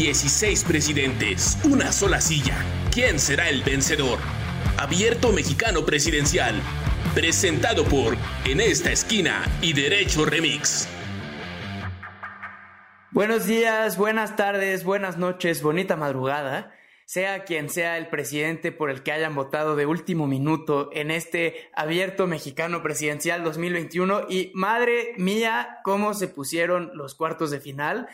16 presidentes, una sola silla. ¿Quién será el vencedor? Abierto Mexicano Presidencial. Presentado por En esta esquina y Derecho Remix. Buenos días, buenas tardes, buenas noches, bonita madrugada. Sea quien sea el presidente por el que hayan votado de último minuto en este abierto mexicano presidencial 2021 y madre mía, cómo se pusieron los cuartos de final.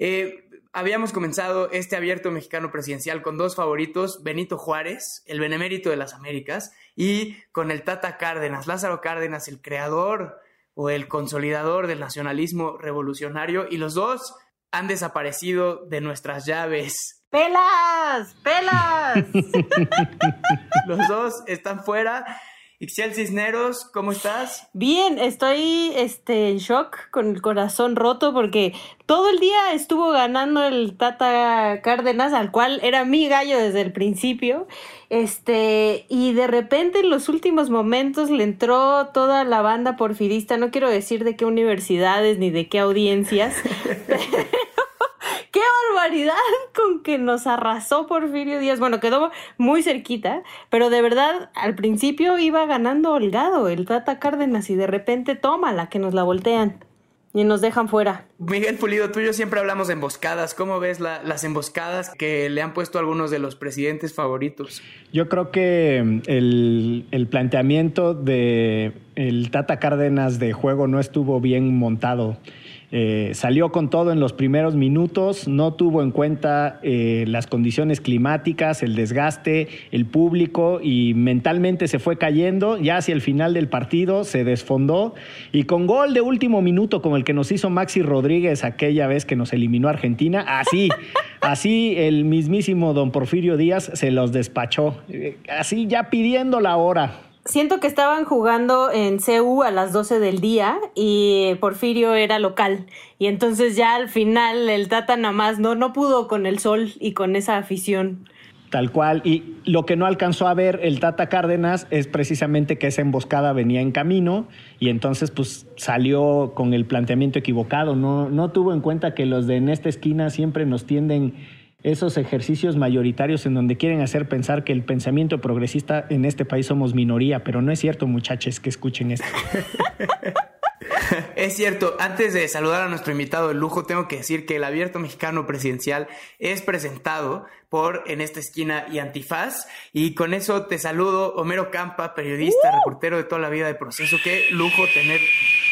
Eh, habíamos comenzado este abierto mexicano presidencial con dos favoritos, Benito Juárez, el benemérito de las Américas, y con el Tata Cárdenas, Lázaro Cárdenas, el creador o el consolidador del nacionalismo revolucionario, y los dos han desaparecido de nuestras llaves. ¡Pelas! ¡Pelas! los dos están fuera Ixiel Cisneros, ¿cómo estás? Bien, estoy este, en shock, con el corazón roto, porque todo el día estuvo ganando el Tata Cárdenas, al cual era mi gallo desde el principio. Este, y de repente en los últimos momentos le entró toda la banda porfirista, no quiero decir de qué universidades ni de qué audiencias, qué barbaridad con que nos arrasó Porfirio Díaz. Bueno, quedó muy cerquita, pero de verdad al principio iba ganando holgado el Tata Cárdenas y de repente toma la que nos la voltean y nos dejan fuera. Miguel Pulido, tú y yo siempre hablamos de emboscadas. ¿Cómo ves las emboscadas que le han puesto algunos de los presidentes favoritos? Yo creo que el, el planteamiento de el Tata Cárdenas de juego no estuvo bien montado. Eh, salió con todo en los primeros minutos, no tuvo en cuenta eh, las condiciones climáticas, el desgaste, el público y mentalmente se fue cayendo. Ya hacia el final del partido se desfondó y con gol de último minuto como el que nos hizo Maxi Rodríguez aquella vez que nos eliminó Argentina, así, así el mismísimo don Porfirio Díaz se los despachó, eh, así ya pidiendo la hora siento que estaban jugando en CU a las 12 del día y Porfirio era local. Y entonces ya al final el Tata nada más no, no pudo con el sol y con esa afición. Tal cual. Y lo que no alcanzó a ver el Tata Cárdenas es precisamente que esa emboscada venía en camino y entonces pues salió con el planteamiento equivocado. No, no tuvo en cuenta que los de en esta esquina siempre nos tienden esos ejercicios mayoritarios en donde quieren hacer pensar que el pensamiento progresista en este país somos minoría, pero no es cierto, muchachos, que escuchen esto. Es cierto, antes de saludar a nuestro invitado de lujo, tengo que decir que el Abierto Mexicano Presidencial es presentado por En esta esquina y Antifaz. Y con eso te saludo, Homero Campa, periodista, ¡Uh! reportero de toda la vida de proceso. Qué lujo tener,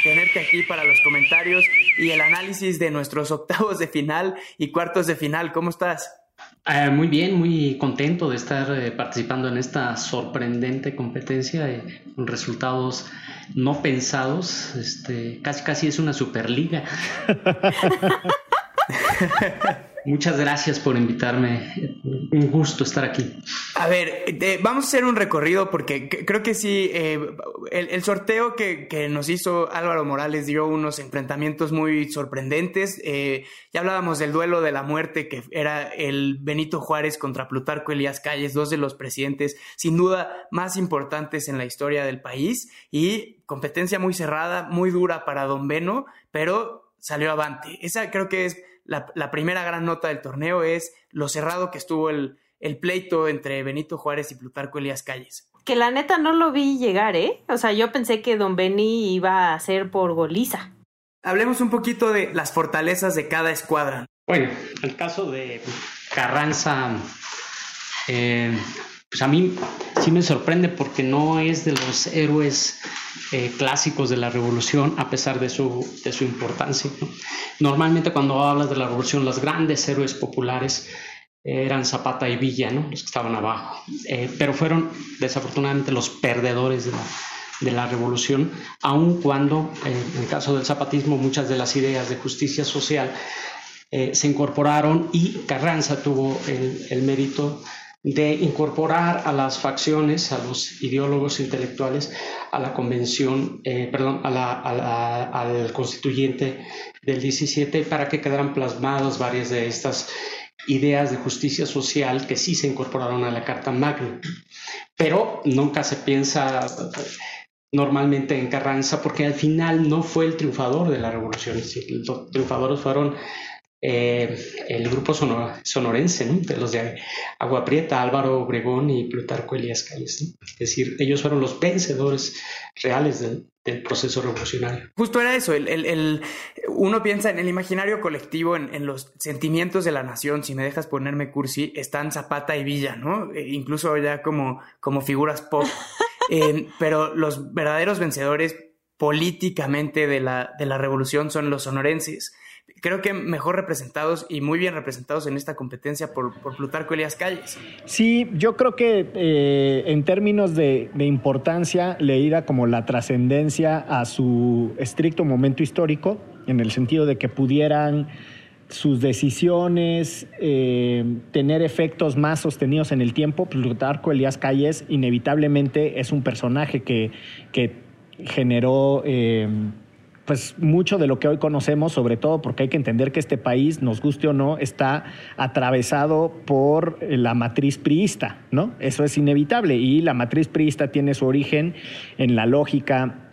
tenerte aquí para los comentarios y el análisis de nuestros octavos de final y cuartos de final. ¿Cómo estás? Eh, muy bien, muy contento de estar eh, participando en esta sorprendente competencia eh, con resultados no pensados. Este, casi casi es una superliga. Muchas gracias por invitarme. Un gusto estar aquí. A ver, vamos a hacer un recorrido porque creo que sí, eh, el, sorteo que, nos hizo Álvaro Morales dio unos enfrentamientos muy sorprendentes. Eh, ya hablábamos del duelo de la muerte que era el Benito Juárez contra Plutarco Elías Calles, dos de los presidentes sin duda más importantes en la historia del país y competencia muy cerrada, muy dura para Don Beno, pero salió avante. Esa creo que es la, primera gran nota del torneo es lo cerrado que estuvo el, el pleito entre Benito Juárez y Plutarco Elías Calles. Que la neta no lo vi llegar, ¿eh? O sea, yo pensé que Don Beni iba a ser por goliza. Hablemos un poquito de las fortalezas de cada escuadra. Bueno, el caso de Carranza, eh, pues a mí sí me sorprende porque no es de los héroes eh, clásicos de la revolución a pesar de su, de su importancia. Normalmente cuando hablas de la revolución, los grandes héroes populares eran Zapata y Villa, ¿no? los que estaban abajo, eh, pero fueron desafortunadamente los perdedores de la, de la revolución, aun cuando en el caso del zapatismo muchas de las ideas de justicia social eh, se incorporaron y Carranza tuvo el, el mérito de incorporar a las facciones, a los ideólogos intelectuales, a la convención, eh, perdón, al constituyente del 17 para que quedaran plasmadas varias de estas ideas de justicia social que sí se incorporaron a la Carta Magna. Pero nunca se piensa normalmente en Carranza porque al final no fue el triunfador de la revolución, los triunfadores fueron eh, el grupo sonorense, de los de Agua Prieta, Álvaro Obregón y Plutarco Elías Calles. Es decir, ellos fueron los vencedores reales del, proceso revolucionario. Justo era eso, el, uno piensa en el imaginario colectivo, en, los sentimientos de la nación, si me dejas ponerme cursi, están Zapata y Villa, ¿no? E incluso ya como, como figuras pop. Eh, pero los verdaderos vencedores políticamente de la, de la revolución son los sonorenses creo que mejor representados y muy bien representados en esta competencia por, por Plutarco Elías Calles. Sí, yo creo que eh, en términos de, importancia le irá como la trascendencia a su estricto momento histórico, en el sentido de que pudieran sus decisiones eh, tener efectos más sostenidos en el tiempo. Plutarco Elías Calles inevitablemente es un personaje que, que generó... Eh, pues mucho de lo que hoy conocemos, sobre todo porque hay que entender que este país, nos guste o no, está atravesado por la matriz priista, ¿no? Eso es inevitable y la matriz priista tiene su origen en la lógica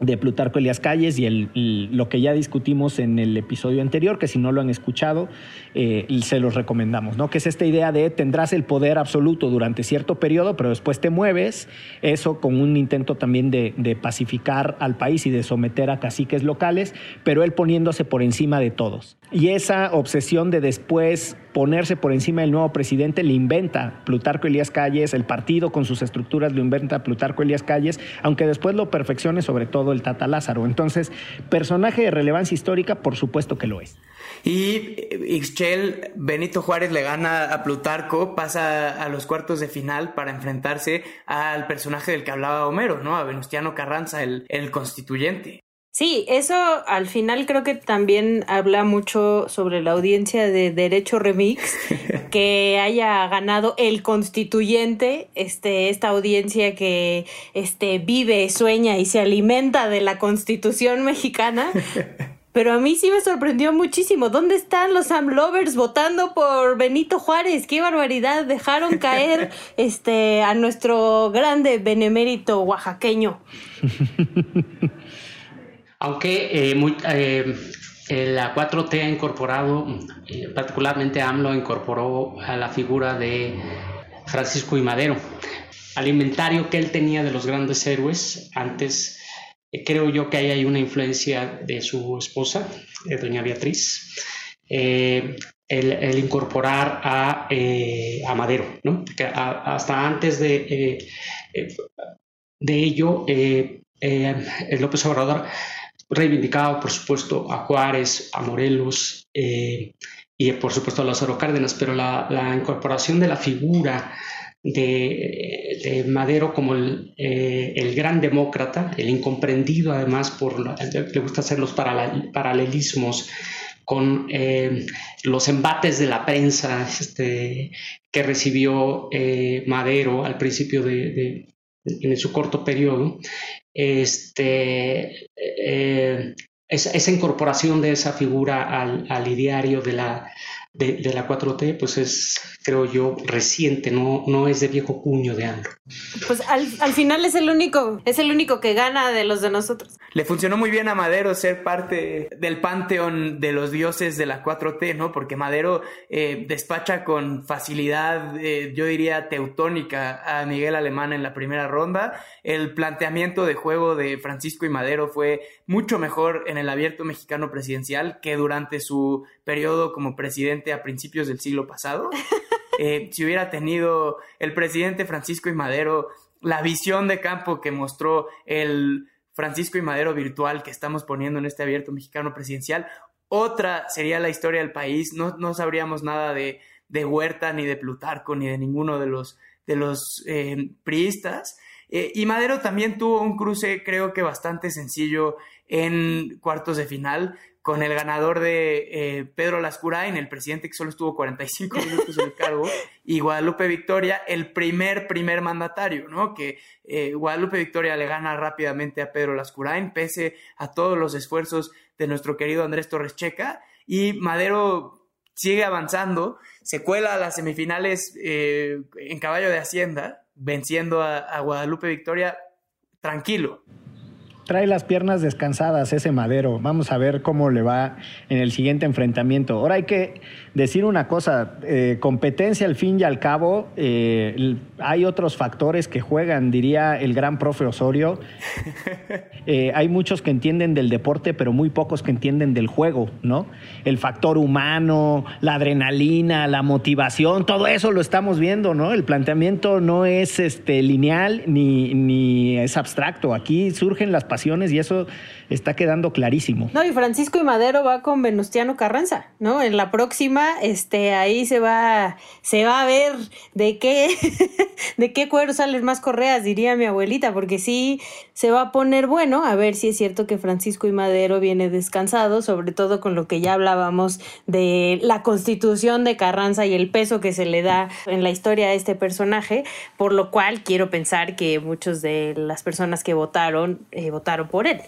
de Plutarco Elias Calles y, el, lo que ya discutimos en el episodio anterior, que si no lo han escuchado, eh, se los recomendamos, ¿no? Que es esta idea de tendrás el poder absoluto durante cierto periodo, pero después te mueves, eso con un intento también de, de pacificar al país y de someter a caciques locales, pero él poniéndose por encima de todos. Y esa obsesión de después ponerse por encima del nuevo presidente le inventa Plutarco Elías Calles, el partido con sus estructuras lo inventa Plutarco Elías Calles, aunque después lo perfeccione sobre todo el Tata Lázaro. Entonces, personaje de relevancia histórica, por supuesto que lo es. Y Ixchel, Benito Juárez le gana a Plutarco, pasa a los cuartos de final para enfrentarse al personaje del que hablaba Homero, ¿no? A Venustiano Carranza, el, el constituyente. Sí, eso al final creo que también habla mucho sobre la audiencia de Derecho Remix, que haya ganado el constituyente, este, esta audiencia que este, vive, sueña y se alimenta de la constitución mexicana. Pero a mí sí me sorprendió muchísimo. ¿Dónde están los Sam Lovers votando por Benito Juárez? ¡Qué barbaridad! Dejaron caer este, a nuestro grande benemérito oaxaqueño. Aunque eh, eh, eh, la 4T ha incorporado, particularmente AMLO incorporó a la figura de Francisco y Madero. Al inventario que él tenía de los grandes héroes, antes creo yo que ahí hay una influencia de su esposa, doña Beatriz. El, incorporar a, Madero, ¿no? hasta antes de, de ello, López Obrador reivindicado, por supuesto, a Juárez, a Morelos eh, y, por supuesto, a Lázaro Cárdenas, pero la, incorporación de la figura de, Madero como eh, el, gran demócrata, el incomprendido además por, le gusta hacer los paralelismos con eh, los embates de la prensa este, que recibió Madero al principio de, en su corto periodo, este, eh, esa, incorporación de esa figura al, al ideario de la, de, la 4T, pues es, creo yo, reciente, no, no es de viejo cuño de AMLO. Pues al, final es el único, es el único que gana de los de nosotros. Le funcionó muy bien a Madero ser parte del panteón de los dioses de la 4T, ¿no? Porque Madero eh, despacha con facilidad, eh, yo diría, teutónica a Miguel Alemán en la primera ronda. El planteamiento de juego de Francisco y Madero fue mucho mejor en el abierto mexicano presidencial que durante su periodo como presidente a principios del siglo pasado. Eh, si hubiera tenido el presidente Francisco y Madero la visión de campo que mostró el Francisco y Madero virtual que estamos poniendo en este abierto mexicano presidencial, otra sería la historia del país. No, no sabríamos nada de, de, Huerta, ni de Plutarco, ni de ninguno de los, de los eh, priistas. Eh, y Madero también tuvo un cruce, creo que bastante sencillo en cuartos de final con el ganador de eh, Pedro Lascurain, el presidente que solo estuvo 45 minutos en el cargo, y Guadalupe Victoria, el primer, primer mandatario, ¿no? Que eh, Guadalupe Victoria le gana rápidamente a Pedro Lascurain, pese a todos los esfuerzos de nuestro querido Andrés Torres Checa, y Madero sigue avanzando, se cuela a las semifinales eh, en caballo de Hacienda, venciendo a Guadalupe Victoria tranquilo. Trae las piernas descansadas ese Madero. Vamos a ver cómo le va en el siguiente enfrentamiento. Ahora hay que decir una cosa, eh, competencia al fin y al cabo, eh, hay otros factores que juegan, diría el gran profe Osorio. Eh, hay muchos que entienden del deporte, pero muy pocos que entienden del juego, ¿no? El factor humano, la adrenalina, la motivación, todo eso lo estamos viendo, ¿no? El planteamiento no es este, lineal ni, ni es abstracto. Aquí surgen las pasiones y eso está quedando clarísimo. No, y Francisco y Madero va con Venustiano Carranza, ¿no? En la próxima, este, ahí se va, se va a ver de qué, de qué cuero salen más correas, diría mi abuelita, porque sí se va a poner bueno, a ver si es cierto que Francisco y Madero viene descansado, sobre todo con lo que ya hablábamos de la constitución de Carranza y el peso que se le da en la historia a este personaje, por lo cual quiero pensar que muchos de las personas que votaron, eh, votaron por él.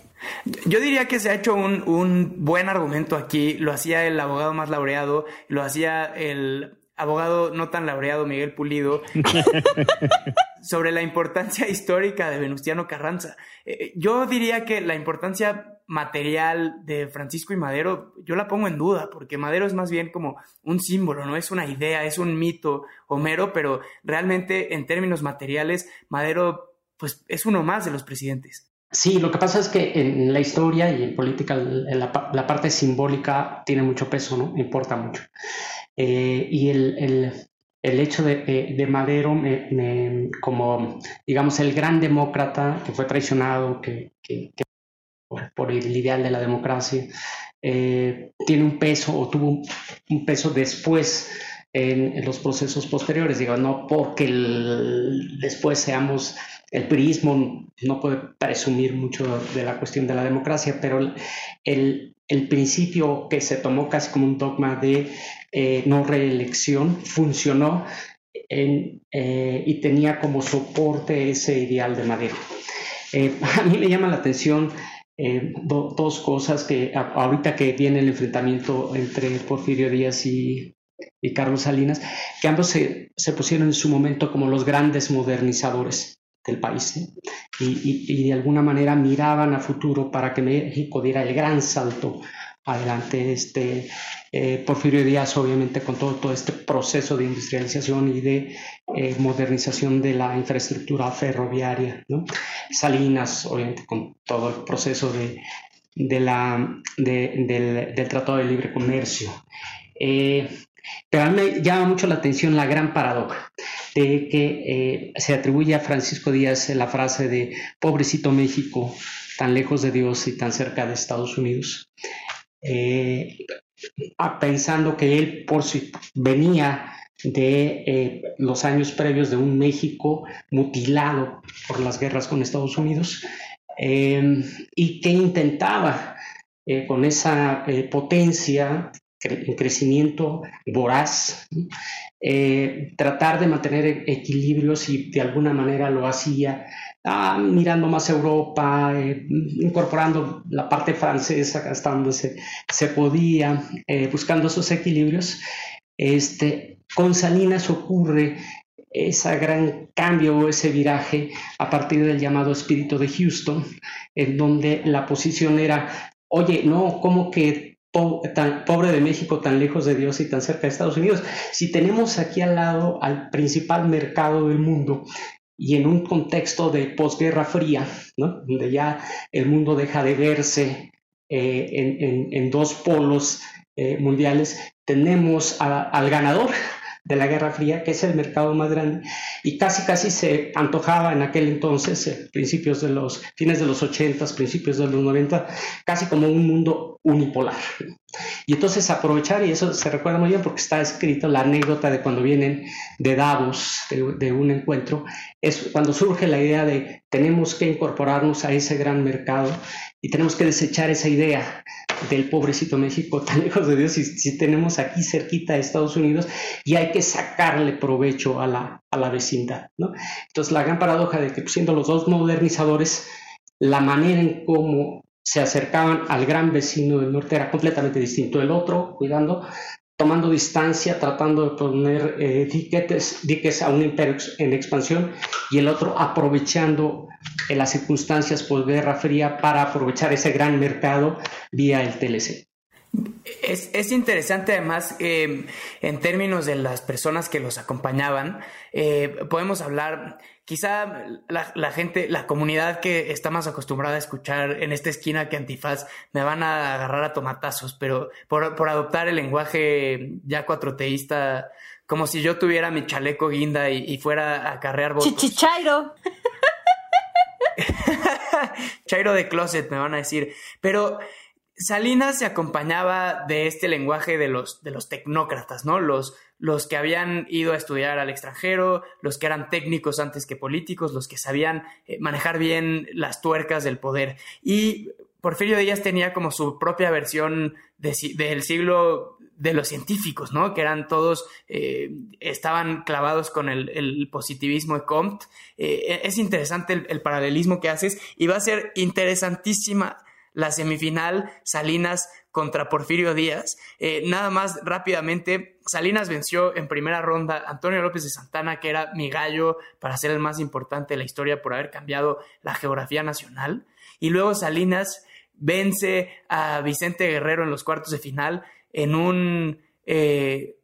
Yo diría que se ha hecho un, un buen argumento aquí. Lo hacía el abogado más laureado, lo hacía el abogado no tan laureado Miguel Pulido, sobre la importancia histórica de Venustiano Carranza. Eh, yo diría que la importancia material de Francisco y Madero, yo la pongo en duda, porque Madero es más bien como un símbolo, no es una idea, es un mito homero, pero realmente en términos materiales, Madero pues es uno más de los presidentes. Sí, lo que pasa es que en la historia y en política la, parte simbólica tiene mucho peso, ¿no? Importa mucho. Eh, y el, hecho de, Madero como, digamos, el gran demócrata que fue traicionado que, por, el ideal de la democracia, eh, tiene un peso o tuvo un, peso después en, los procesos posteriores, digo, no porque después seamos el purismo no puede presumir mucho de la cuestión de la democracia, pero el, principio que se tomó casi como un dogma de eh, no reelección funcionó eh, y tenía como soporte ese ideal de Madero. Eh, a mí me llama la atención dos cosas que ahorita que viene el enfrentamiento entre Porfirio Díaz y, Carlos Salinas, que ambos se, se pusieron en su momento como los grandes modernizadores del país y, de alguna manera miraban a futuro para que México diera el gran salto adelante. Este, eh, Porfirio Díaz, obviamente, con todo, todo este proceso de industrialización y de eh, modernización de la infraestructura ferroviaria. Salinas, obviamente, con todo el proceso de, de la, del, del, Tratado de Libre Comercio. Eh, pero a mí me llama mucho la atención la gran paradoja de que eh, se atribuye a Francisco Díaz la frase de pobrecito México, tan lejos de Dios y tan cerca de Estados Unidos, eh, pensando que él por si venía de eh, los años previos de un México mutilado por las guerras con Estados Unidos y que intentaba con esa potencia un crecimiento voraz, eh, tratar de mantener e-, equilibrios y de alguna manera lo hacía ah, mirando más Europa, eh, incorporando la parte francesa hasta se, podía, eh, buscando esos equilibrios. Este, con Salinas ocurre ese gran cambio, ese viraje a partir del llamado espíritu de Houston, en donde la posición era, oye, no, como que pobre de México, tan lejos de Dios y tan cerca de Estados Unidos. Si tenemos aquí al lado al principal mercado del mundo y en un contexto de posguerra fría, donde ya el mundo deja de verse eh, en, dos polos eh, mundiales, tenemos al ganador de la Guerra Fría, que es el mercado más grande, y casi casi se antojaba en aquel entonces, eh, principios de los, fines de los 80, principios de los 90, casi como un mundo unipolar. Y entonces aprovechar, y eso se recuerda muy bien porque está escrito la anécdota de cuando vienen de Davos, de, de un encuentro, es cuando surge la idea de tenemos que incorporarnos a ese gran mercado y tenemos que desechar esa idea del pobrecito México tan lejos de Dios si, tenemos aquí cerquita a Estados Unidos y hay que sacarle provecho a la, a la vecindad. ¿no? Entonces la gran paradoja de que siendo los dos modernizadores, la manera en cómo se acercaban al gran vecino del norte era completamente distinto. El otro, cuidando tomando distancia, tratando de poner eh, diques, a un imperio en expansión, y el otro aprovechando eh, las circunstancias por Guerra Fría para aprovechar ese gran mercado vía el TLC. Es, interesante además eh, en términos de las personas que los acompañaban, podemos hablar Quizá la, gente, la comunidad que está más acostumbrada a escuchar en esta esquina que antifaz me van a agarrar a tomatazos, pero por, por adoptar el lenguaje ya cuatroteísta, como si yo tuviera mi chaleco guinda y, fuera a carrear votos. Chichichairo. Chairo de closet, me van a decir. Pero Salinas se acompañaba de este lenguaje de los, de los tecnócratas, ¿no? Los, los que habían ido a estudiar al extranjero, los que eran técnicos antes que políticos, los que sabían eh, manejar bien las tuercas del poder. Y Porfirio Díaz tenía como su propia versión del siglo de los científicos, ¿no? Que eran todos, eh, estaban clavados con el, positivismo de Comte. Eh, es interesante el, el paralelismo que haces y va a ser interesantísima la semifinal Salinas contra Porfirio Díaz. Nada más rápidamente, Salinas venció en primera ronda a Antonio López de Santana, que era mi gallo para ser el más importante de la historia por haber cambiado la geografía nacional. Y luego Salinas vence a Vicente Guerrero en los cuartos de final en un, eh,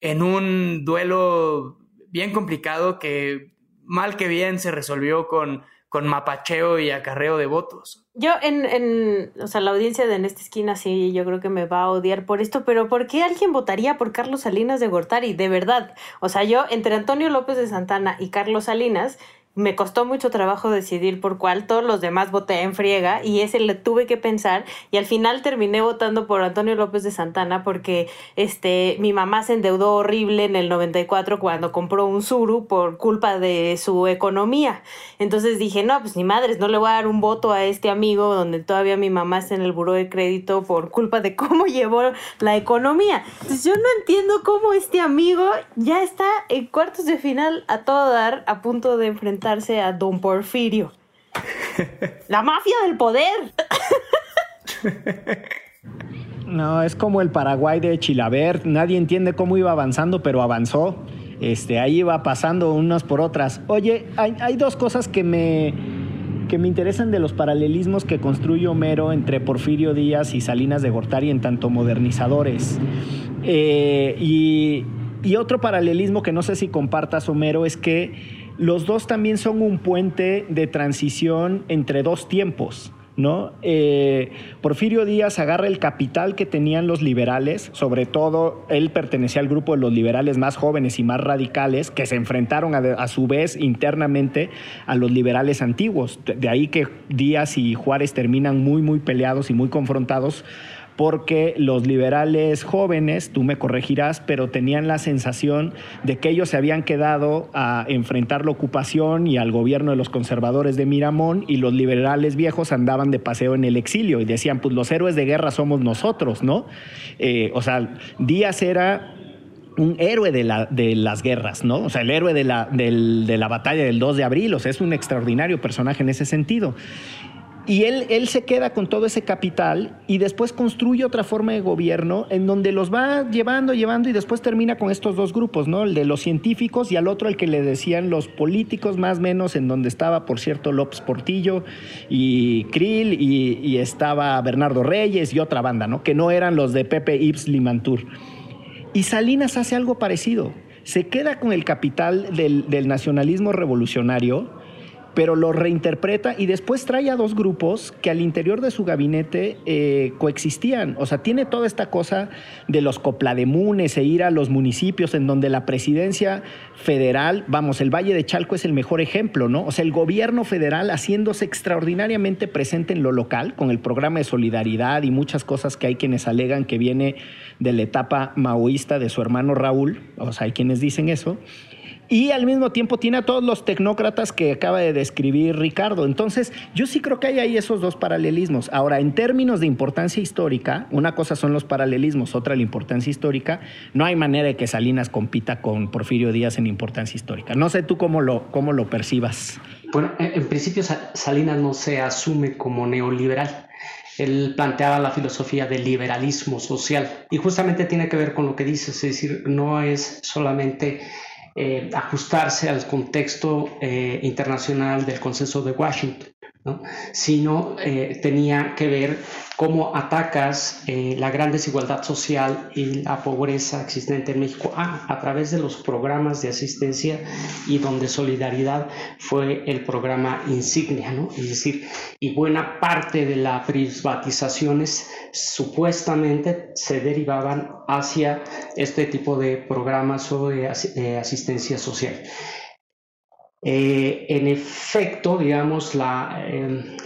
en un duelo bien complicado que mal que bien se resolvió con con mapacheo y acarreo de votos. Yo en, en, o sea, la audiencia de En esta esquina sí, yo creo que me va a odiar por esto, pero ¿por qué alguien votaría por Carlos Salinas de Gortari? De verdad. O sea, yo entre Antonio López de Santana y Carlos Salinas, me costó mucho trabajo decidir por cuál, todos los demás voté en friega y ese le tuve que pensar y al final terminé votando por Antonio López de Santana porque este mi mamá se endeudó horrible en el 94 cuando compró un Suru por culpa de su economía. Entonces dije, no, pues ni madres, no le voy a dar un voto a este amigo donde todavía mi mamá está en el buró de crédito por culpa de cómo llevó la economía. Entonces yo no entiendo cómo este amigo ya está en cuartos de final a todo dar a punto de enfrentar a Don Porfirio. La mafia del poder. No, es como el Paraguay de Chilaver. Nadie entiende cómo iba avanzando, pero avanzó. Este, ahí iba pasando unas por otras. Oye, hay, dos cosas que me, que me interesan de los paralelismos que construye Homero entre Porfirio Díaz y Salinas de Gortari en tanto modernizadores. Eh, y, y otro paralelismo que no sé si compartas, Homero, es que los dos también son un puente de transición entre dos tiempos. ¿no? Eh, Porfirio Díaz agarra el capital que tenían los liberales, sobre todo él pertenecía al grupo de los liberales más jóvenes y más radicales, que se enfrentaron a, su vez internamente a los liberales antiguos. De ahí que Díaz y Juárez terminan muy, muy peleados y muy confrontados porque los liberales jóvenes, tú me corregirás, pero tenían la sensación de que ellos se habían quedado a enfrentar la ocupación y al gobierno de los conservadores de Miramón y los liberales viejos andaban de paseo en el exilio y decían, pues los héroes de guerra somos nosotros, ¿no? Eh, o sea, Díaz era un héroe de, la, de, las guerras, ¿no? O sea, el héroe de la, de la batalla del 2 de abril, o sea, es un extraordinario personaje en ese sentido. Y él, él se queda con todo ese capital y después construye otra forma de gobierno en donde los va llevando, llevando y después termina con estos dos grupos, ¿no? El de los científicos y al otro el que le decían los políticos, más o menos, en donde estaba, por cierto, López Portillo y Krill y, estaba Bernardo Reyes y otra banda, ¿no? Que no eran los de Pepe Ibs Limantur. Y Salinas hace algo parecido. Se queda con el capital del, del nacionalismo revolucionario pero lo reinterpreta y después trae a dos grupos que al interior de su gabinete eh, coexistían. O sea, tiene toda esta cosa de los coplademunes e ir a los municipios en donde la presidencia federal, vamos, el Valle de Chalco es el mejor ejemplo, ¿no? O sea, el gobierno federal haciéndose extraordinariamente presente en lo local con el programa de solidaridad y muchas cosas que hay quienes alegan que viene de la etapa maoísta de su hermano Raúl, o sea, hay quienes dicen eso y al mismo tiempo tiene a todos los tecnócratas que acaba de describir Ricardo. Entonces, yo sí creo que hay ahí esos dos paralelismos. Ahora, en términos de importancia histórica, una cosa son los paralelismos, otra la importancia histórica. No hay manera de que Salinas compita con Porfirio Díaz en importancia histórica. No sé tú cómo lo, cómo lo percibas. Bueno, en principio Salinas no se asume como neoliberal. él planteaba la filosofía del liberalismo social y justamente tiene que ver con lo que dices, es decir, no es solamente eh, ajustarse al contexto eh, internacional del consenso de Washington, sino eh, tenía que ver cómo atacas eh, la gran desigualdad social y la pobreza existente en México ah, a través de los programas de asistencia y donde solidaridad fue el programa insignia, ¿no? Es decir, y buena parte de las privatizaciones supuestamente se derivaban hacia este tipo de programas o de asistencia social. Eh, en efecto, digamos, em,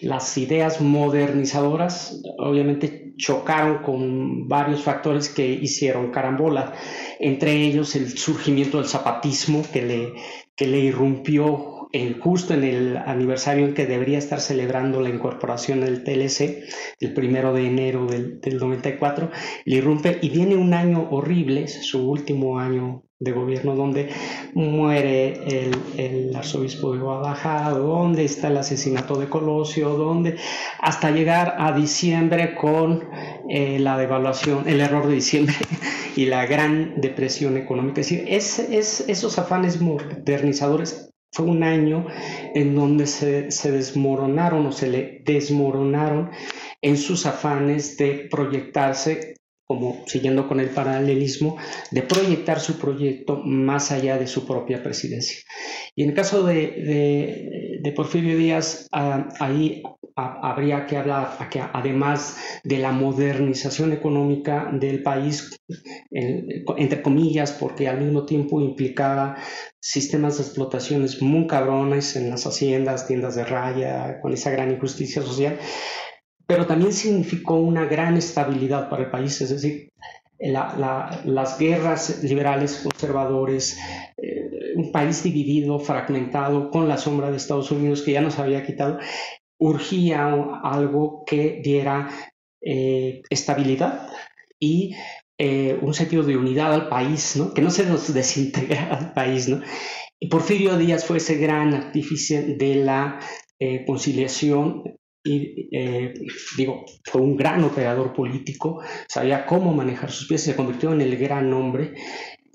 las ideas modernizadoras obviamente chocaron con varios factores que hicieron carambola, entre ellos el surgimiento del zapatismo que le, que le irrumpió justo en el aniversario en que debería estar celebrando la incorporación del TLC, el primero de enero del, del 94, le irrumpe y viene un año horrible, su último año de gobierno donde muere el, el, arzobispo de Guadalajara, donde está el asesinato de Colosio, donde hasta llegar a diciembre con eh, la devaluación, el error de diciembre y la gran depresión económica. Es decir, es, es, esos afanes modernizadores fue un año en donde se, se desmoronaron o se le desmoronaron en sus afanes de proyectarse como siguiendo con el paralelismo, de proyectar su proyecto más allá de su propia presidencia. Y en el caso de, de, Porfirio Díaz, ah, ahí habría que hablar, que además de la modernización económica del país, entre comillas, porque al mismo tiempo implicaba sistemas de explotaciones muy cabrones en las haciendas, tiendas de raya, con esa gran injusticia social, pero también significó una gran estabilidad para el país, es decir, las guerras liberales conservadores, eh, un país dividido, fragmentado, con la sombra de Estados Unidos que ya nos había quitado, urgía algo que diera eh, estabilidad y eh, un sentido de unidad al país, ¿no? que no se nos desintegrara al país. ¿no? Y Porfirio Díaz fue ese gran artífice de la conciliación y eh, digo, fue un gran operador político, sabía cómo manejar sus piezas, se convirtió en el gran hombre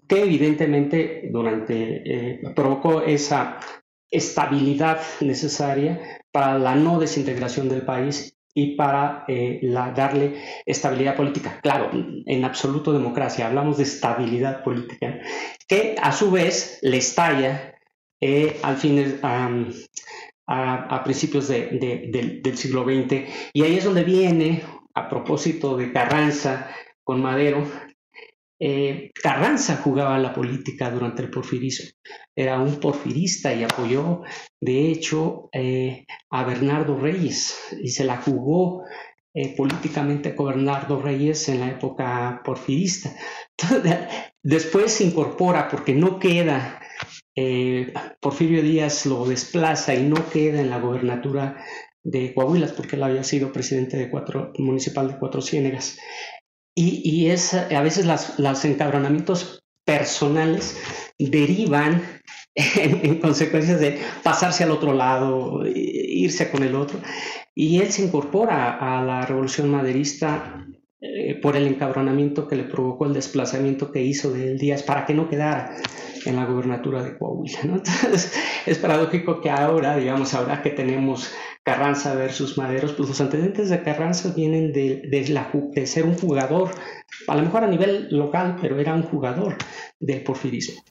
que evidentemente durante eh, provocó esa estabilidad necesaria para la no desintegración del país y para eh, la, darle estabilidad política. Claro, en absoluto democracia, hablamos de estabilidad política, que a su vez le estalla al fin, a, principios del siglo XX. Y ahí es donde viene, a propósito de Carranza con Madero, eh, Carranza jugaba la política durante el porfirismo. Era un porfirista y apoyó, de hecho, eh, a Bernardo Reyes y se la jugó eh, políticamente con Bernardo Reyes en la época porfirista. Después se incorpora porque no queda eh, Porfirio Díaz lo desplaza y no queda en la gobernatura de Coahuila, porque él había sido presidente de municipal de Cuatro Ciénegas. Y, es, a veces los encabronamientos personales derivan en, consecuencias de pasarse al otro lado, irse con el otro. Y él se incorpora a la revolución maderista eh, por el encabronamiento que le provocó el desplazamiento que hizo de Díaz para que no quedara en la gobernatura de Coahuila. Entonces, es paradójico que ahora, digamos, ahora que tenemos Carranza versus Maderos, pues los antecedentes de Carranza vienen de, de, ser un jugador, a lo mejor a nivel local, pero era un jugador del porfirismo.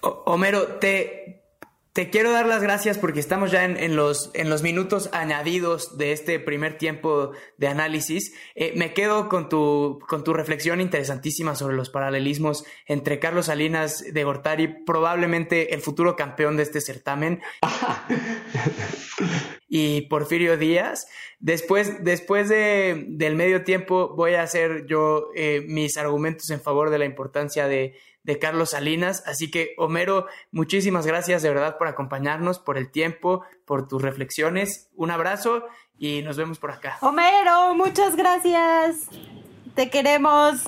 Homero, te, te quiero dar las gracias porque estamos ya en, los, en los minutos añadidos de este primer tiempo de análisis. Eh, me quedo con tu, con tu reflexión interesantísima sobre los paralelismos entre Carlos Salinas de Gortari, probablemente el futuro campeón de este certamen, y Porfirio Díaz. Después, después de, del medio tiempo voy a hacer yo eh, mis argumentos en favor de la importancia de de Carlos Salinas. Así que, Homero, muchísimas gracias de verdad por acompañarnos, por el tiempo, por tus reflexiones. Un abrazo y nos vemos por acá. Homero, muchas gracias. Te queremos.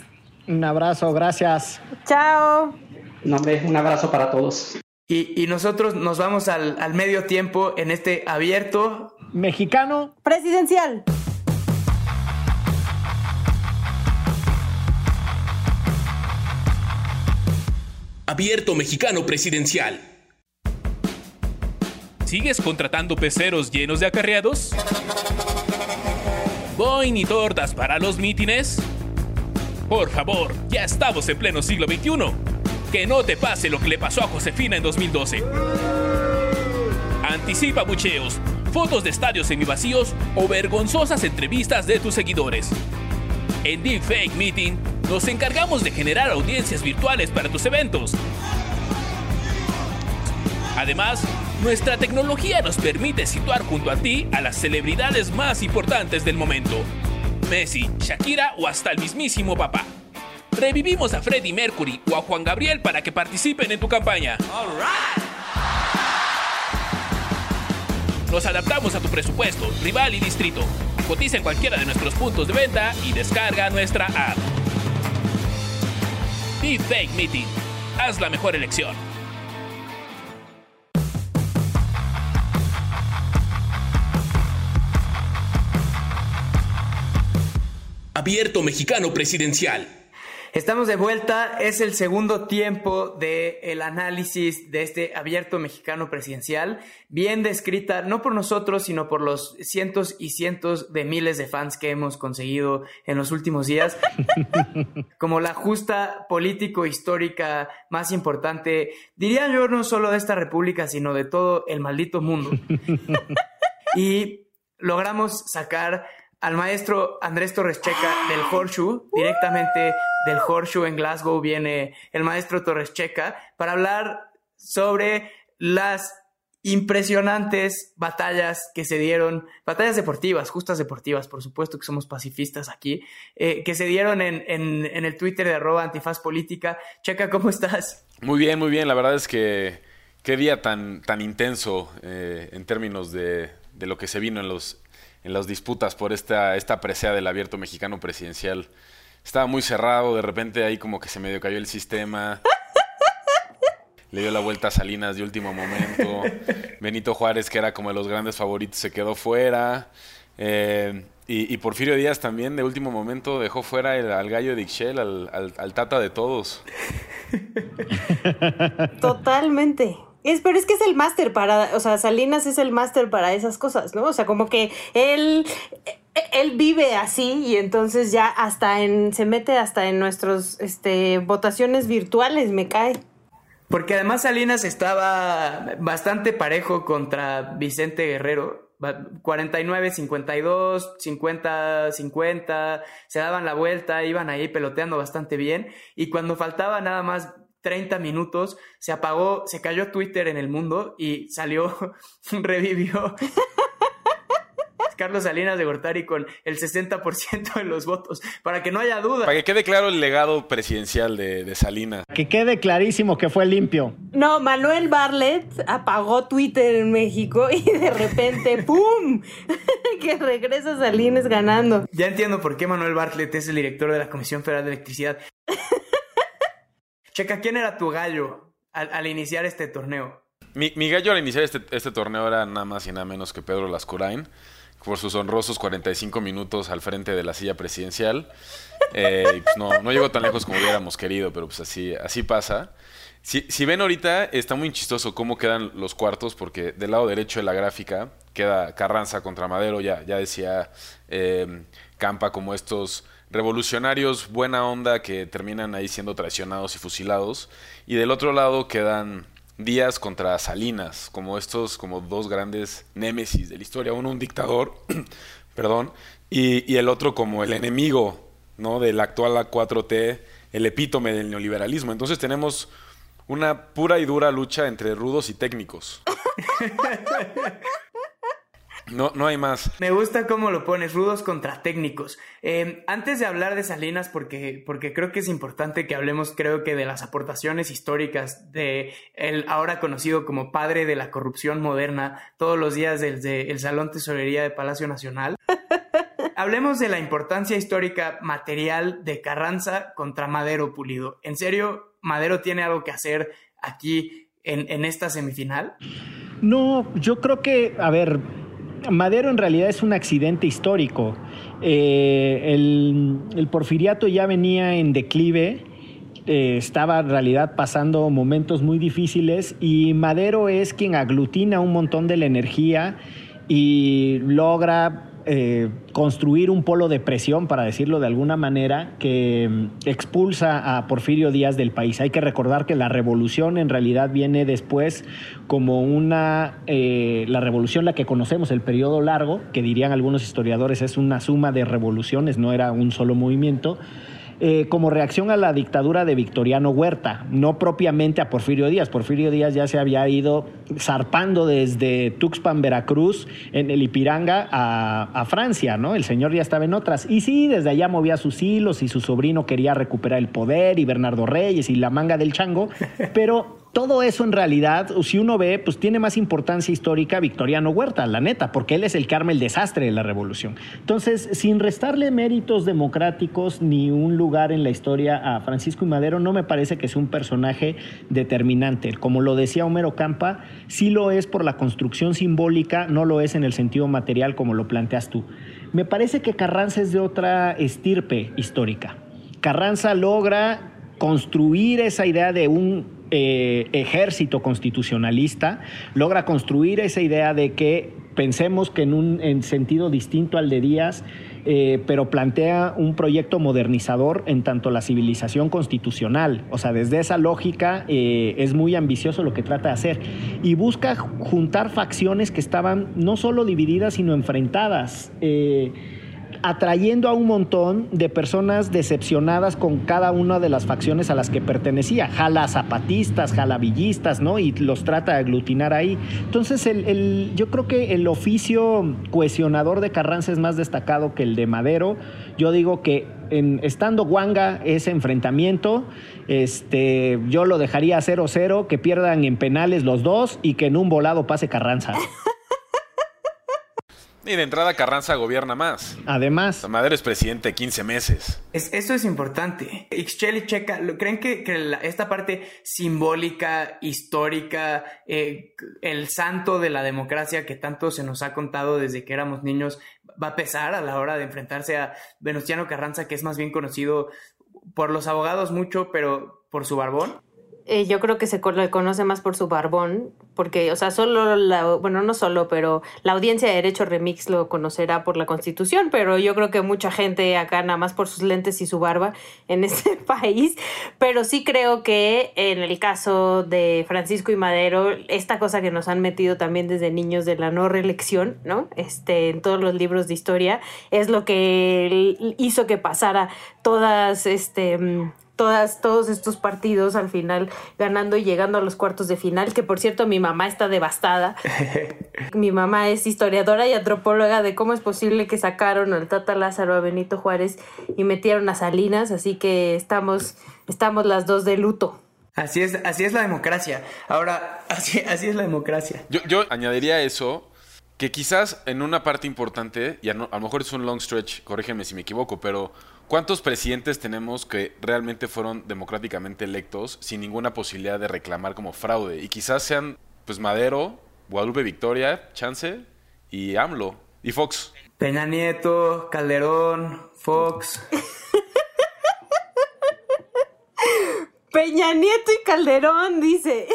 Un abrazo, gracias. Chao. un abrazo para todos. Y, nosotros nos vamos al, al medio tiempo en este abierto mexicano presidencial. Abierto mexicano presidencial. ¿Sigues contratando peceros llenos de acarreados? ¿Boing y tortas para los mítines? Por favor, ya estamos en pleno siglo XXI. Que no te pase lo que le pasó a Josefina en 2012. Anticipa bucheos, fotos de estadios semivacíos o vergonzosas entrevistas de tus seguidores. En Deepfake Meeting nos encargamos de generar audiencias virtuales para tus eventos. Además, nuestra tecnología nos permite situar junto a ti a las celebridades más importantes del momento. Messi, Shakira o hasta el mismísimo papá. Revivimos a Freddie Mercury o a Juan Gabriel para que participen en tu campaña. Nos adaptamos a tu presupuesto, rival y distrito. Cotiza en cualquiera de nuestros puntos de venta y descarga nuestra app. Be Fake Meeting. Haz la mejor elección. Abierto mexicano presidencial. Estamos de vuelta, es el segundo tiempo del el análisis de este abierto mexicano presidencial, bien descrita no por nosotros, sino por los cientos y cientos de miles de fans que hemos conseguido en los últimos días, como la justa político-histórica más importante, diría yo, no solo de esta república, sino de todo el maldito mundo. y logramos sacar al maestro Andrés Torres Checa del Horseshoe, directamente del Horseshoe en Glasgow viene el maestro Torres Checa para hablar sobre las impresionantes batallas que se dieron, batallas deportivas, justas deportivas, por supuesto que somos pacifistas aquí, eh, que se dieron en, en, el Twitter de arroba antifaz política. Checa, ¿cómo estás? Muy bien, muy bien. La verdad es que qué día tan, tan intenso eh, en términos de, de lo que se vino en los en las disputas por esta, esta presea del abierto mexicano presidencial. Estaba muy cerrado, de repente ahí como que se medio cayó el sistema. Le dio la vuelta a Salinas de último momento. Benito Juárez, que era como de los grandes favoritos, se quedó fuera. Eh, y, Porfirio Díaz también de último momento dejó fuera al gallo de Ixchel, al, al tata de todos. Totalmente. Es, pero es que es el máster para, o sea, Salinas es el máster para esas cosas, ¿no? O sea, como que él, él vive así y entonces ya hasta en, se mete hasta en nuestros, este, votaciones virtuales, me cae. Porque además Salinas estaba bastante parejo contra Vicente Guerrero. 49, 52, 50, 50, se daban la vuelta, iban ahí peloteando bastante bien. Y cuando faltaba nada más 30 minutos, se apagó, se cayó Twitter en el mundo y salió, revivió Carlos Salinas de Gortari con el 60% de los votos, para que no haya duda. Para que quede claro el legado presidencial de, de Salinas. Que quede clarísimo que fue limpio. No, Manuel Barlet apagó Twitter en México y de repente, ¡pum! que regresa Salinas ganando. Ya entiendo por qué Manuel Bartlett es el director de la Comisión Federal de Electricidad. Checa, ¿quién era tu gallo al, iniciar este torneo? Mi, gallo al iniciar este, este, torneo era nada más y nada menos que Pedro Lascurain, por sus honrosos 45 minutos al frente de la silla presidencial. Eh, pues no, no llegó tan lejos como hubiéramos querido, pero pues así, así pasa. Si, si, ven ahorita, está muy chistoso cómo quedan los cuartos, porque del lado derecho de la gráfica queda Carranza contra Madero, ya, ya decía eh, Campa como estos revolucionarios buena onda que terminan ahí siendo traicionados y fusilados. Y del otro lado quedan Díaz contra Salinas, como estos, como dos grandes némesis de la historia. Uno un dictador, perdón, y, el otro como el enemigo ¿no? del actual A4T, el epítome del neoliberalismo. Entonces tenemos una pura y dura lucha entre rudos y técnicos. No, no hay más. Me gusta cómo lo pones, rudos contra técnicos. Em, antes de hablar de Salinas, porque, porque creo que es importante que hablemos, creo que de las aportaciones históricas de el ahora conocido como padre de la corrupción moderna, todos los días del el Salón Tesorería de Palacio Nacional. Hablemos de la importancia histórica material de Carranza contra Madero Pulido. ¿En serio, Madero tiene algo que hacer aquí en, en esta semifinal? No, yo creo que, a ver, Madero en realidad es un accidente histórico. Eh, el, porfiriato ya venía en declive. Eh, estaba en realidad pasando momentos muy difíciles y Madero es quien aglutina un montón de la energía y logra eh, construir un polo de presión, para decirlo de alguna manera, que mm, expulsa a Porfirio Díaz del país. Hay que recordar que la revolución en realidad viene después como una, eh, la revolución la que conocemos, el periodo largo, que dirían algunos historiadores es una suma de revoluciones, no era un solo movimiento eh, como reacción a la dictadura de Victoriano Huerta, no propiamente a Porfirio Díaz. Porfirio Díaz ya se había ido zarpando desde Tuxpan, Veracruz, en el Ipiranga, a, a Francia, ¿no? El señor ya estaba en otras. Y sí, desde allá movía sus hilos y su sobrino quería recuperar el poder y Bernardo Reyes y la manga del chango, pero todo eso en realidad, si uno ve, pues tiene más importancia histórica Victoriano Huerta, la neta, porque él es el que arma el desastre de la revolución. Entonces, sin restarle méritos democráticos ni un lugar en la historia a Francisco y Madero, no me parece que sea un personaje determinante. Como lo decía Homero Campa, sí lo es por la construcción simbólica, no lo es en el sentido material como lo planteas tú. Me parece que Carranza es de otra estirpe histórica. Carranza logra construir esa idea de un eh, ejército constitucionalista logra construir esa idea de que pensemos que en un sentido distinto al de Díaz, eh, pero plantea un proyecto modernizador en tanto la civilización constitucional. O sea, desde esa lógica eh, es muy ambicioso lo que trata de hacer. Y busca juntar facciones que estaban no solo divididas, sino enfrentadas atrayendo a un montón de personas decepcionadas con cada una de las facciones a las que pertenecía. Jala zapatistas, jala villistas, ¿no? Y los trata de aglutinar ahí. Entonces, el, yo creo que el oficio cohesionador de Carranza es más destacado que el de Madero. Yo digo que en, estando Guanga ese enfrentamiento, este, yo lo dejaría 0-0, que pierdan en penales los dos y que en un volado pase Carranza. Y de entrada Carranza gobierna más. Además. Madero es presidente 15 meses. Es, eso es importante. Ixchel y Checa, ¿creen que, esta parte simbólica, histórica, eh, el santo de la democracia que tanto se nos ha contado desde que éramos niños, va a pesar a la hora de enfrentarse a Venustiano Carranza, que es más bien conocido por los abogados mucho, pero por su barbón? Eh, yo creo que se le conoce más por su barbón, porque, o sea, solo la, bueno, no solo, pero la audiencia de Derecho Remix lo conocerá por la Constitución, pero yo creo que mucha gente acá nada más por sus lentes y su barba en este país, pero sí creo que en el caso de Francisco y Madero, esta cosa que nos han metido también desde niños de la no reelección, ¿no? Este, en todos los libros de historia, es lo que hizo que pasara todas, este, todas, todos estos partidos al final ganando y llegando a los cuartos de final, que por cierto mi mamá está devastada. mi mamá es historiadora y antropóloga de cómo es posible que sacaron al Tata Lázaro a Benito Juárez y metieron a Salinas, así que estamos, estamos las dos de luto. Así es, así es la democracia. Ahora, así, así es la democracia. Yo, yo añadiría eso, que quizás en una parte importante, y a, a lo mejor es un long stretch, corrígeme si me equivoco, pero ¿Cuántos presidentes tenemos que realmente fueron democráticamente electos sin ninguna posibilidad de reclamar como fraude? Y quizás sean, pues, Madero, Guadalupe Victoria, Chance y AMLO y Fox. Peña Nieto, Calderón, Fox. Peña Nieto y Calderón, dice.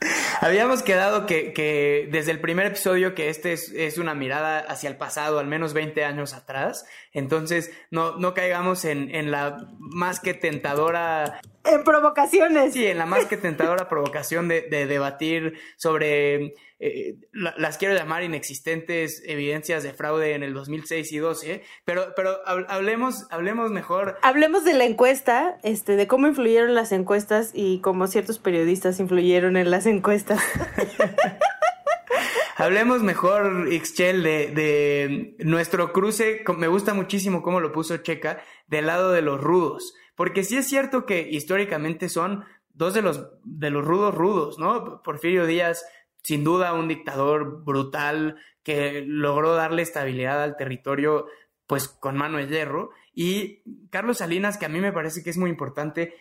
Habíamos quedado que, desde el primer episodio que este es, una mirada hacia el pasado, al menos 20 años atrás. Entonces, no, no caigamos en, en la más que tentadora en provocaciones. Sí, en la más que tentadora provocación de, debatir sobre, eh, las quiero llamar inexistentes evidencias de fraude en el 2006 y 12, pero, pero hablemos, hablemos mejor. Hablemos de la encuesta, este, de cómo influyeron las encuestas y cómo ciertos periodistas influyeron en las encuestas. Hablemos mejor, Ixchel, de, de nuestro cruce. Me gusta muchísimo cómo lo puso Checa, del lado de los rudos. Porque sí es cierto que históricamente son dos de los, de los rudos rudos, ¿no? Porfirio Díaz, sin duda un dictador brutal que logró darle estabilidad al territorio pues con mano de hierro. Y Carlos Salinas, que a mí me parece que es muy importante,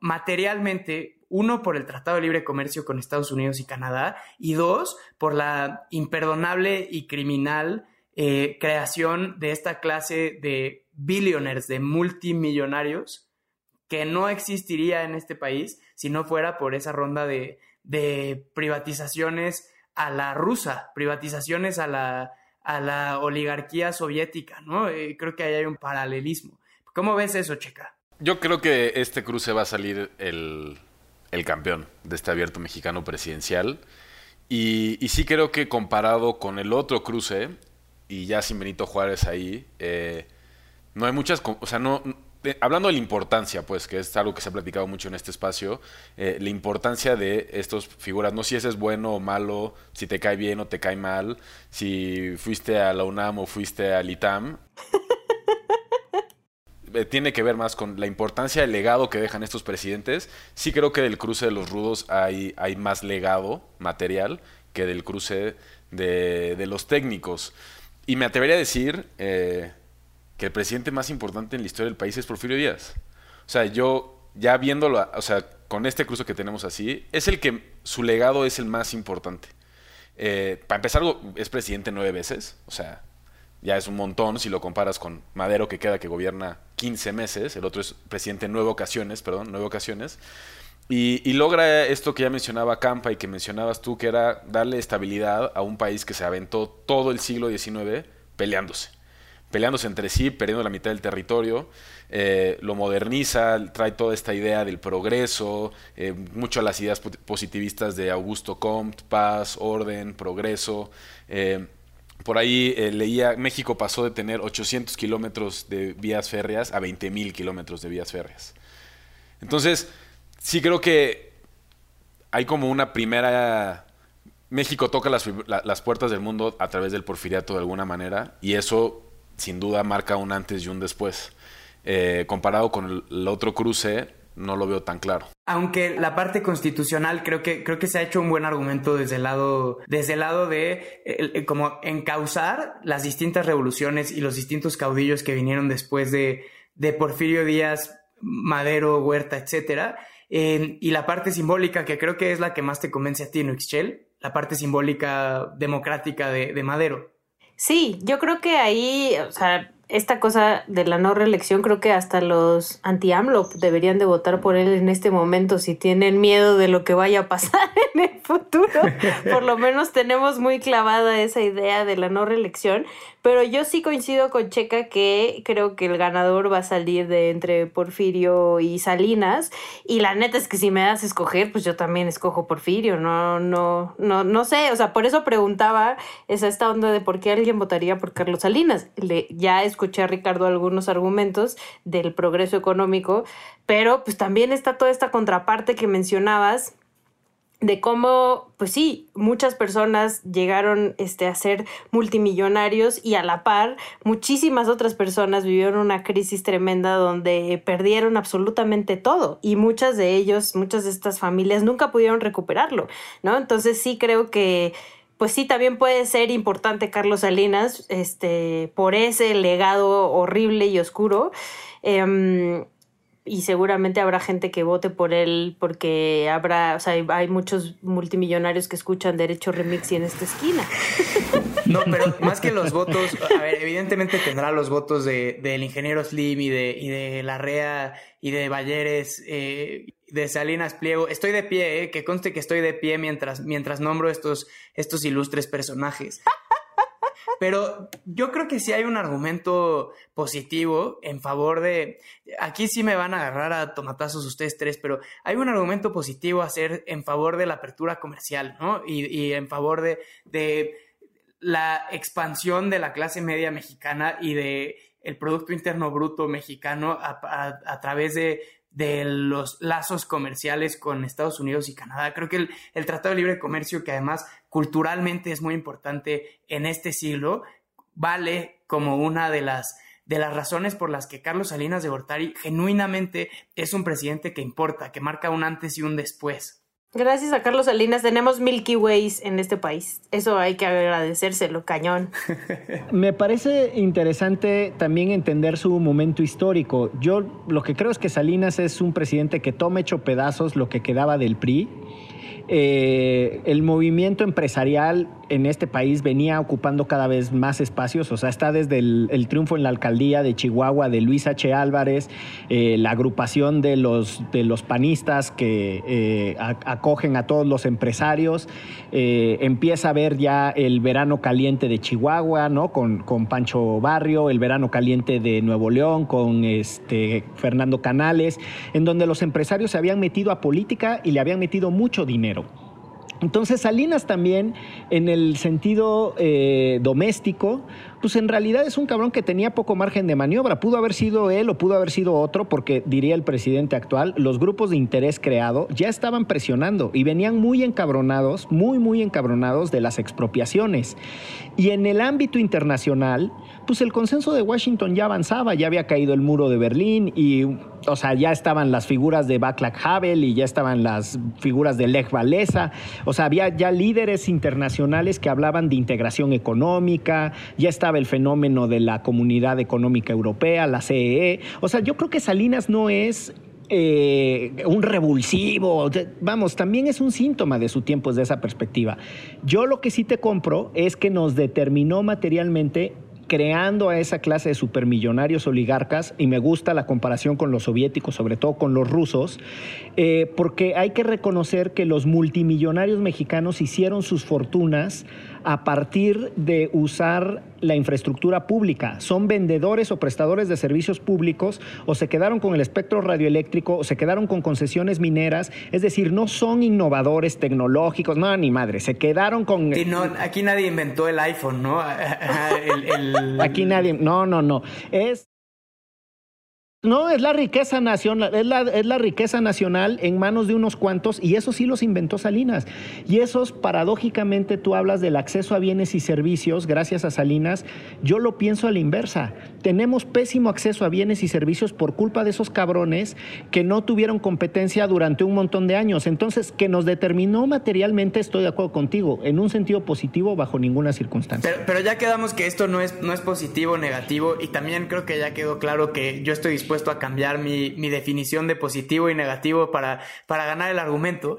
materialmente Uno, por el Tratado de Libre Comercio con Estados Unidos y Canadá. Y dos, por la imperdonable y criminal eh, creación de esta clase de billionaires, de multimillonarios, que no existiría en este país si no fuera por esa ronda de, privatizaciones a la rusa, privatizaciones a la, a la oligarquía soviética, ¿no? Eh, creo que ahí hay un paralelismo. ¿Cómo ves eso, Checa? Yo creo que este cruce va a salir el, el campeón de este abierto mexicano presidencial. Y, sí creo que comparado con el otro cruce, y ya sin Benito Juárez ahí, eh, no hay muchas, o sea, no, hablando de la importancia, pues, que es algo que se ha platicado mucho en este espacio, eh, la importancia de estas figuras, no si ese es bueno o malo, si te cae bien o te cae mal, si fuiste a la UNAM o fuiste al ITAM. Eh, tiene que ver más con la importancia del legado que dejan estos presidentes. Sí creo que del cruce de los rudos hay, hay más legado material que del cruce de, de los técnicos. Y me atrevería a decir... Eh, que el presidente más importante en la historia del país es Porfirio Díaz. O sea, yo ya viéndolo, o sea, con este cruce que tenemos así, es el que su legado es el más importante. Eh, para empezar, es presidente nueve veces, o sea, ya es un montón si lo comparas con Madero que queda que gobierna 15 meses, el otro es presidente en nueve ocasiones, perdón, nueve ocasiones. Y, logra esto que ya mencionaba Campa y que mencionabas tú, que era darle estabilidad a un país que se aventó todo el siglo XIX peleándose peleándose entre sí, perdiendo la mitad del territorio, eh, lo moderniza, trae toda esta idea del progreso, eh, mucho las ideas positivistas de Augusto Comte, paz, orden, progreso. Eh, por ahí leía, México pasó de tener 800 kilómetros de vías férreas a 20 mil kilómetros de vías férreas. Entonces, sí creo que hay como una primera... México toca las, las puertas del mundo a través del porfiriato de alguna manera y eso sin duda marca un antes y un después. Eh, comparado con el, otro cruce, no lo veo tan claro. Aunque la parte constitucional creo que creo que se ha hecho un buen argumento desde el lado desde el lado de como encauzar las distintas revoluciones y los distintos caudillos que vinieron después de, de Porfirio Díaz, Madero, Huerta, etcétera. y la parte simbólica que creo que es la que más te convence a ti, ¿no, La parte simbólica democrática de, de Madero. Sí, yo creo que ahí, o sea, esta cosa de la no reelección, creo que hasta los anti-AMLO deberían de votar por él en este momento si tienen miedo de lo que vaya a pasar en el futuro. Por lo menos tenemos muy clavada esa idea de la no reelección. Pero yo sí coincido con Checa que creo que el ganador va a salir de entre Porfirio y Salinas. Y la neta es que si me das a escoger, pues yo también escojo Porfirio. No, no, no, no sé. O sea, por eso preguntaba esa esta onda de por qué alguien votaría por Carlos Salinas. Le, ya escuché a Ricardo algunos argumentos del progreso económico, pero pues también está toda esta contraparte que mencionabas de cómo, pues sí, muchas personas llegaron este, a ser multimillonarios y a la par muchísimas otras personas vivieron una crisis tremenda donde perdieron absolutamente todo y muchas de ellos, muchas de estas familias nunca pudieron recuperarlo, ¿no? Entonces sí creo que pues sí, también puede ser importante Carlos Salinas, este, por ese legado horrible y oscuro. Em, y seguramente habrá gente que vote por él porque habrá, o sea, hay muchos multimillonarios que escuchan Derecho Remix y en esta esquina. No, pero más que los votos, a ver, evidentemente tendrá los votos de, del ingeniero Slim y de, y de Larrea y de Balleres, eh, de Salinas Pliego. Estoy de pie, eh, que conste que estoy de pie mientras, mientras nombro estos, estos ilustres personajes. Pero yo creo que sí hay un argumento positivo en favor de. Aquí sí me van a agarrar a tomatazos ustedes tres, pero hay un argumento positivo a hacer en favor de la apertura comercial, ¿no? Y, en favor de, de la expansión de la clase media mexicana y de el Producto Interno Bruto mexicano a través de de los lazos comerciales con Estados Unidos y Canadá. Creo que el, Tratado de Libre Comercio, que además culturalmente es muy importante en este siglo, vale como una de las, de las razones por las que Carlos Salinas de Gortari genuinamente es un presidente que importa, que marca un antes y un después. Gracias a Carlos Salinas tenemos Milky Ways en este país. Eso hay que agradecérselo, cañón. Me parece interesante también entender su momento histórico. Yo lo que creo es que Salinas es un presidente que toma hecho pedazos lo que quedaba del PRI eh, el movimiento empresarial en este país venía ocupando cada vez más espacios, o sea, está desde el, triunfo en la alcaldía de Chihuahua de Luis H. Álvarez, eh, la agrupación de los, de los panistas que eh, acogen a todos los empresarios, empieza a ver ya el verano caliente de Chihuahua, ¿no? Con, con Pancho Barrio, el verano caliente de Nuevo León, con este, Fernando Canales, en donde los empresarios se habían metido a política y le habían metido mucho dinero. Entonces Salinas también, en el sentido eh, doméstico, pues en realidad es un cabrón que tenía poco margen de maniobra. Pudo haber sido él o pudo haber sido otro, porque diría el presidente actual, los grupos de interés creado ya estaban presionando y venían muy encabronados, muy, muy encabronados de las expropiaciones. Y en el ámbito internacional, pues el consenso de Washington ya avanzaba, ya había caído el muro de Berlín y, o sea, ya estaban las figuras de Václav Havel y ya estaban las figuras de Lech Walesa, o sea, había ya líderes internacionales que hablaban de integración económica, ya estaba el fenómeno de la Comunidad Económica Europea, la CEE, e. o sea, yo creo que Salinas no es eh, un revulsivo. Vamos, también es un síntoma de su tiempo desde esa perspectiva. Yo lo que sí te compro es que nos determinó materialmente creando a esa clase de supermillonarios oligarcas, y me gusta la comparación con los soviéticos, sobre todo con los rusos, eh, porque hay que reconocer que los multimillonarios mexicanos hicieron sus fortunas a partir de usar la infraestructura pública. Son vendedores o prestadores de servicios públicos o se quedaron con el espectro radioeléctrico o se quedaron con concesiones mineras. Es decir, no son innovadores tecnológicos, no, ni madre, se quedaron con... aquí nadie inventó el iPhone, ¿no? Aquí nadie, no, no, no. Es no, es la riqueza nacional, es la, es la, riqueza nacional en manos de unos cuantos y eso sí los inventó Salinas. Y esos, paradójicamente, tú hablas del acceso a bienes y servicios gracias a Salinas. Yo lo pienso a la inversa. Tenemos pésimo acceso a bienes y servicios por culpa de esos cabrones que no tuvieron competencia durante un montón de años. Entonces, que nos determinó materialmente, estoy de acuerdo contigo, en un sentido positivo bajo ninguna circunstancia. Pero, pero ya quedamos que esto no es, no es positivo negativo y también creo que ya quedó claro que yo estoy dispuesto a cambiar mi, definición de positivo y negativo para, para ganar el argumento.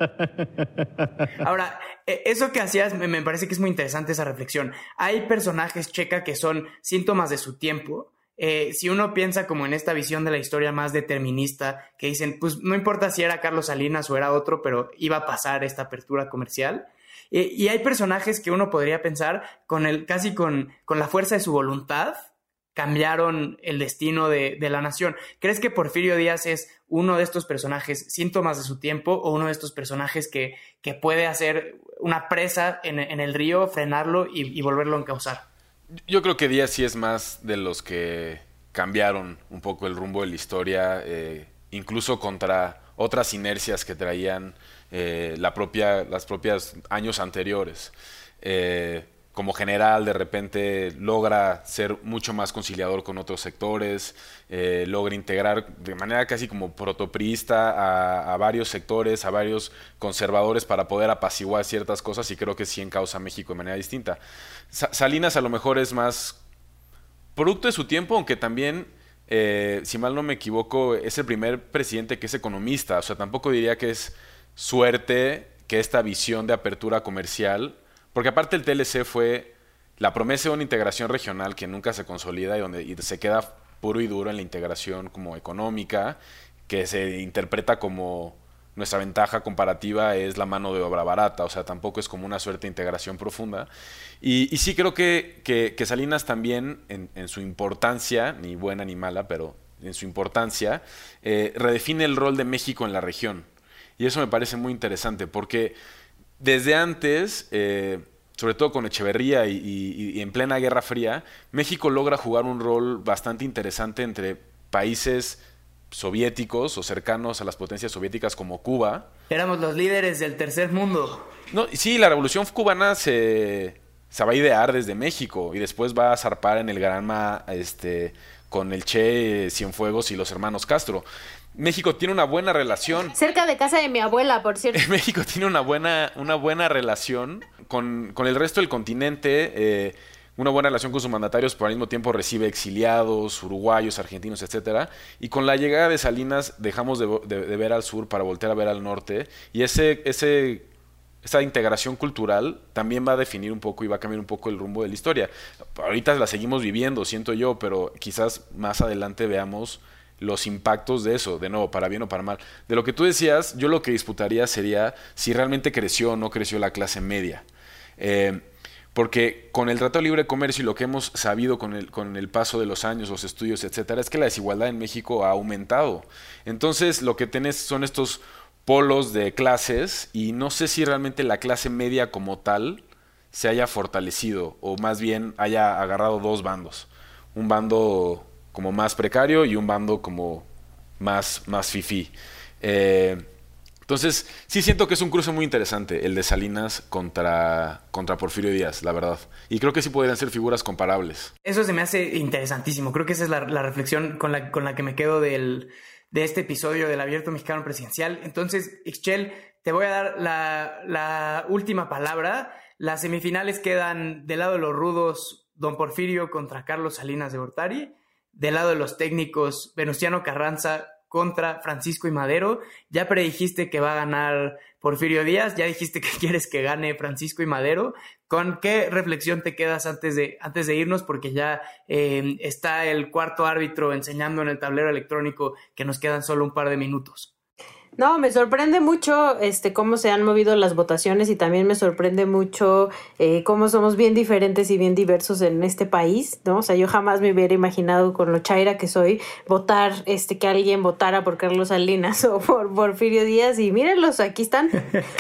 Ahora, e, eso que hacías me, parece que es muy interesante esa reflexión. Hay personajes checa que son síntomas de su tiempo. Eh, si uno piensa como en esta visión de la historia más determinista, que dicen, pues no importa si era Carlos Salinas o era otro, pero iba a pasar esta apertura comercial. Eh, y hay personajes que uno podría pensar con el, casi con, con la fuerza de su voluntad, cambiaron el destino de, la nación. ¿Crees que Porfirio Díaz es uno de estos personajes síntomas de su tiempo o uno de estos personajes que, que puede hacer una presa en, el río, frenarlo y, volverlo a encauzar? Yo creo que Díaz sí es más de los que cambiaron un poco el rumbo de la historia, eh, incluso contra otras inercias que traían eh, la propia, las propias años anteriores. Eh, como general de repente logra ser mucho más conciliador con otros sectores, eh, logra integrar de manera casi como protoprista a, varios sectores, a varios conservadores para poder apaciguar ciertas cosas y creo que sí encausa a México de manera distinta. Salinas a lo mejor es más producto de su tiempo, aunque también, eh, si mal no me equivoco, es el primer presidente que es economista, o sea, tampoco diría que es suerte que esta visión de apertura comercial porque aparte el TLC fue la promesa de una integración regional que nunca se consolida y donde se queda puro y duro en la integración como económica, que se interpreta como nuestra ventaja comparativa es la mano de obra barata, o sea, tampoco es como una suerte de integración profunda. Y, sí creo que, que, Salinas también, en, su importancia, ni buena ni mala, pero en su importancia, eh, redefine el rol de México en la región. Y eso me parece muy interesante, porque desde antes, eh, sobre todo con Echeverría y, en plena Guerra Fría, México logra jugar un rol bastante interesante entre países soviéticos o cercanos a las potencias soviéticas como Cuba. Éramos los líderes del tercer mundo. No, sí, la revolución cubana se, se va a idear desde México y después va a zarpar en el Granma este, con el Che, Cienfuegos y los hermanos Castro. México tiene una buena relación. Cerca de casa de mi abuela, por cierto. México tiene una buena, una buena relación con, con el resto del continente. Eh, una buena relación con sus mandatarios, pero al mismo tiempo recibe exiliados, uruguayos, argentinos, etcétera. Y con la llegada de Salinas dejamos de, de, ver al sur para voltear a ver al norte. Y ese, ese, esa integración cultural también va a definir un poco y va a cambiar un poco el rumbo de la historia. Ahorita la seguimos viviendo, siento yo, pero quizás más adelante veamos los impactos de eso, de nuevo, para bien o para mal. De lo que tú decías, yo lo que disputaría sería si realmente creció o no creció la clase media. Eh, porque con el Tratado de Libre Comercio y lo que hemos sabido con el, con el paso de los años, los estudios, etcétera, es que la desigualdad en México ha aumentado. Entonces, lo que tenés son estos polos de clases y no sé si realmente la clase media como tal se haya fortalecido o más bien haya agarrado dos bandos. Un bando como más precario y un bando como más, más fifí. Eh, entonces, sí siento que es un cruce muy interesante el de Salinas contra, contra Porfirio Díaz, la verdad. Y creo que sí podrían ser figuras comparables. Eso se me hace interesantísimo. Creo que esa es la, reflexión con la, con la que me quedo del, de este episodio del Abierto Mexicano Presidencial. Entonces, Ixchel, te voy a dar la, última palabra. Las semifinales quedan del lado de los rudos, Don Porfirio contra Carlos Salinas de Gortari. Del lado de los técnicos, Venustiano Carranza contra Francisco y Madero. Ya predijiste que va a ganar Porfirio Díaz, ya dijiste que quieres que gane Francisco y Madero. ¿Con qué reflexión te quedas antes de, antes de irnos? Porque ya eh, está el cuarto árbitro enseñando en el tablero electrónico que nos quedan solo un par de minutos. No, me sorprende mucho este cómo se han movido las votaciones y también me sorprende mucho eh, cómo somos bien diferentes y bien diversos en este país, ¿no? O sea, yo jamás me hubiera imaginado con lo chaira que soy votar, este, que alguien votara por Carlos Salinas o por Porfirio Díaz y mírenlos, aquí están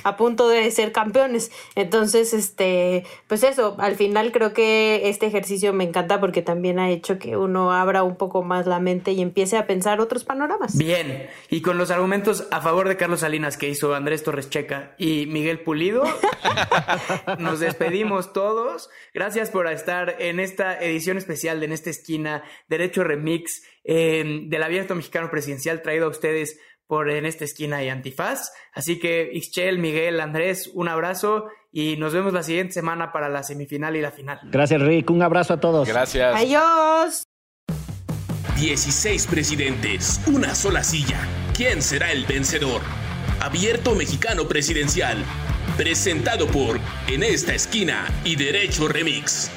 a punto de ser campeones. Entonces, este, pues eso, al final creo que este ejercicio me encanta porque también ha hecho que uno abra un poco más la mente y empiece a pensar otros panoramas. Bien, y con los argumentos a favor de Carlos Salinas que hizo Andrés Torres Checa y Miguel Pulido. Nos despedimos todos. Gracias por estar en esta edición especial de En esta esquina, Derecho Remix em, del Abierto Mexicano Presidencial traído a ustedes por En esta esquina y Antifaz. Así que Ixchel, Miguel, Andrés, un abrazo y nos vemos la siguiente semana para la semifinal y la final. Gracias, Rick. Un abrazo a todos. Gracias. Adiós. 16 presidentes, una sola silla. ¿Quién será el vencedor? Abierto Mexicano Presidencial. Presentado por En esta esquina y Derecho Remix.